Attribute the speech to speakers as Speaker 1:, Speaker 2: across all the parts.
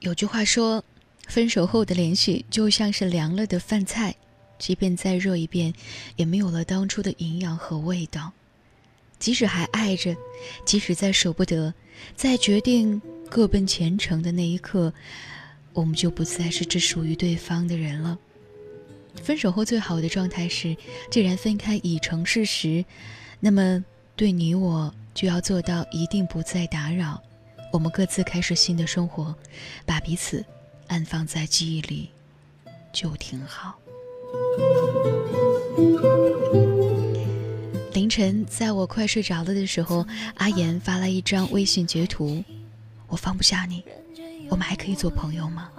Speaker 1: 有句话说，分手后的联系就像是凉了的饭菜，即便再热一遍，也没有了当初的营养和味道。即使还爱着，即使再舍不得，在决定各奔前程的那一刻，我们就不再是只属于对方的人了。分手后最好的状态是，既然分开已成事实，那么对你我就要做到一定不再打扰。我们各自开始新的生活，把彼此安放在记忆里，就挺好。凌晨，在我快睡着了的时候，阿言发来一张微信截图：“我放不下你，我们还可以做朋友吗？”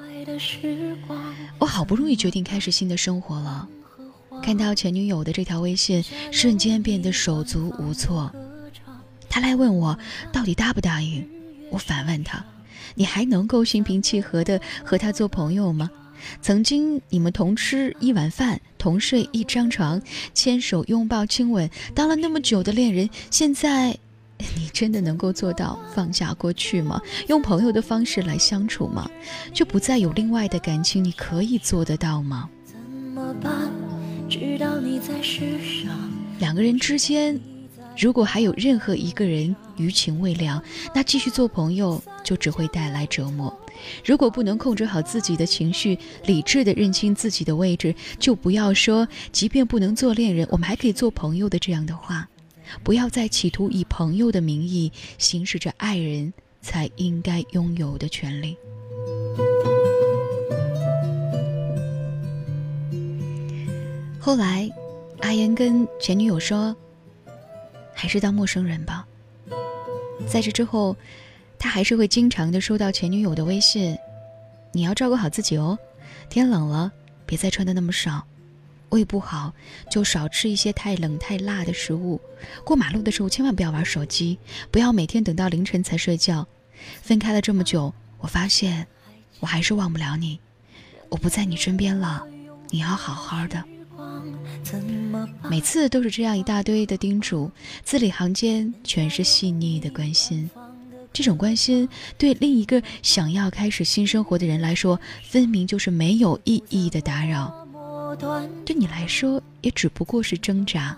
Speaker 1: 我好不容易决定开始新的生活了，看到前女友的这条微信，瞬间变得手足无措。他来问我到底答不答应。我反问他：“你还能够心平气和的和他做朋友吗？曾经你们同吃一碗饭，同睡一张床，牵手拥抱亲吻，当了那么久的恋人，现在 你真的能够做到放下过去吗？用朋友的方式来相处吗？就不再有另外的感情？你可以做得到吗？两个人之间。”如果还有任何一个人余情未了，那继续做朋友就只会带来折磨。如果不能控制好自己的情绪，理智的认清自己的位置，就不要说即便不能做恋人，我们还可以做朋友的这样的话。不要再企图以朋友的名义行使着爱人才应该拥有的权利。后来，阿言跟前女友说。还是当陌生人吧。在这之后，他还是会经常的收到前女友的微信：“你要照顾好自己哦，天冷了别再穿的那么少，胃不好就少吃一些太冷太辣的食物。过马路的时候千万不要玩手机，不要每天等到凌晨才睡觉。分开了这么久，我发现我还是忘不了你，我不在你身边了，你要好好的。”每次都是这样一大堆的叮嘱，字里行间全是细腻的关心。这种关心对另一个想要开始新生活的人来说，分明就是没有意义的打扰；对你来说，也只不过是挣扎。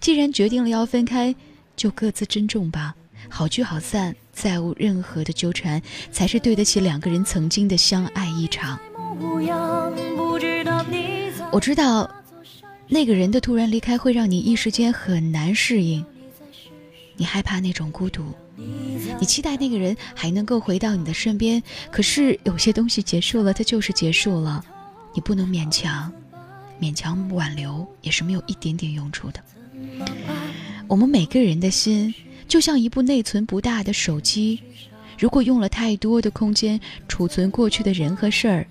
Speaker 1: 既然决定了要分开，就各自珍重吧，好聚好散，再无任何的纠缠，才是对得起两个人曾经的相爱一场。我知道。那个人的突然离开会让你一时间很难适应，你害怕那种孤独，你期待那个人还能够回到你的身边。可是有些东西结束了，它就是结束了，你不能勉强，勉强挽留也是没有一点点用处的。我们每个人的心就像一部内存不大的手机，如果用了太多的空间储存过去的人和事儿，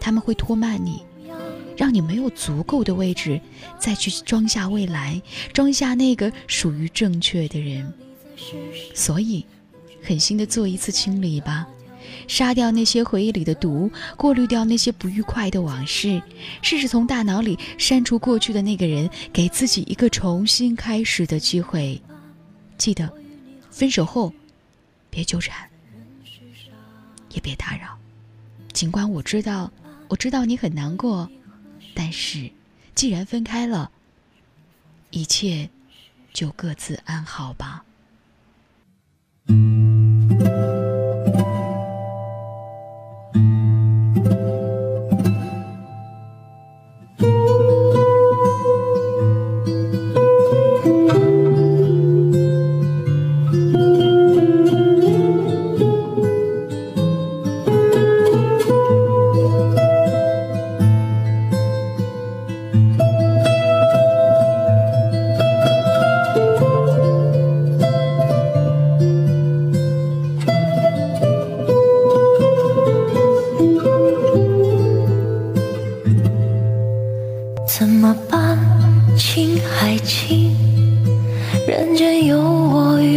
Speaker 1: 他们会拖慢你。让你没有足够的位置再去装下未来，装下那个属于正确的人。所以，狠心的做一次清理吧，杀掉那些回忆里的毒，过滤掉那些不愉快的往事，试试从大脑里删除过去的那个人，给自己一个重新开始的机会。记得，分手后，别纠缠，也别打扰。尽管我知道，我知道你很难过。但是，既然分开了，一切就各自安好吧。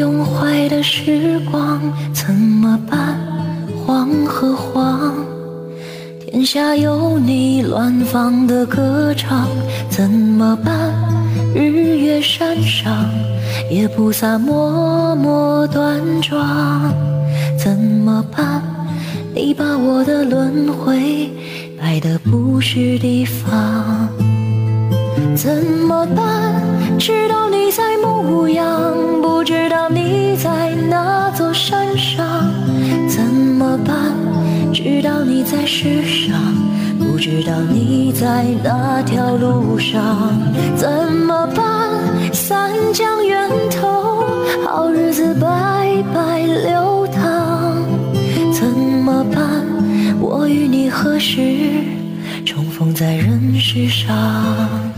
Speaker 1: 崩坏的时光怎么办？
Speaker 2: 黄和黄，天下有你乱放的歌唱怎么办？日月山上，夜菩萨默默端庄怎么办？你把我的轮回摆的不是地方怎么办？知道你在牧羊，不知。知道你在哪条路上，怎么办？三江源头，好日子白白流淌，怎么办？我与你何时重逢在人世上？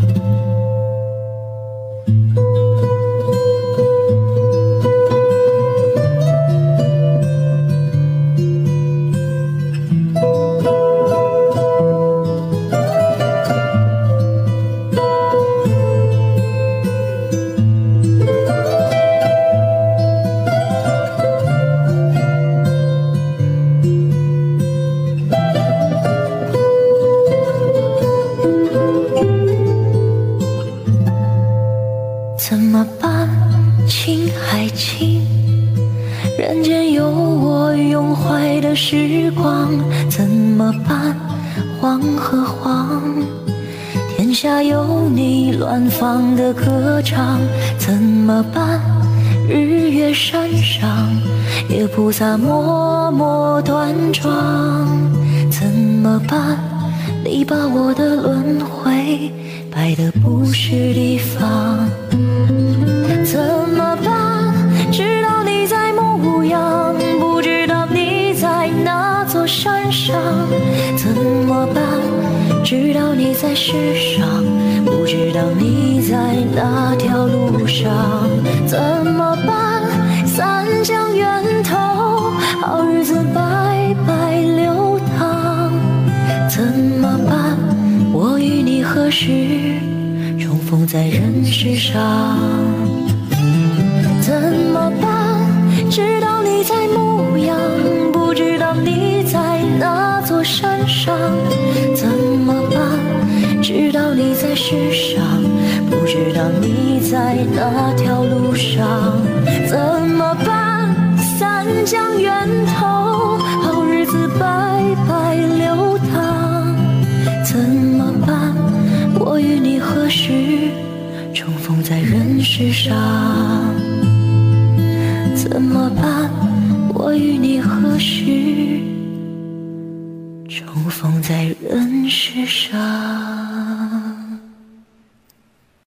Speaker 2: 情还清，人间有我拥怀的时光，怎么办？黄和黄，天下有你乱放的歌唱，怎么办？日月山上，夜菩萨默默端庄，怎么办？你把我的轮回摆的不是地方。世上，不知道你在哪条路上，怎么办？三江源头。好日子白白流淌，怎么办？我与你何时重逢在人世上？不知道你在哪条路上？怎么办？三江源头，好日子白白流淌，怎么办？我与你何时重逢在人世上？怎么办？我与你何时重逢在人世上？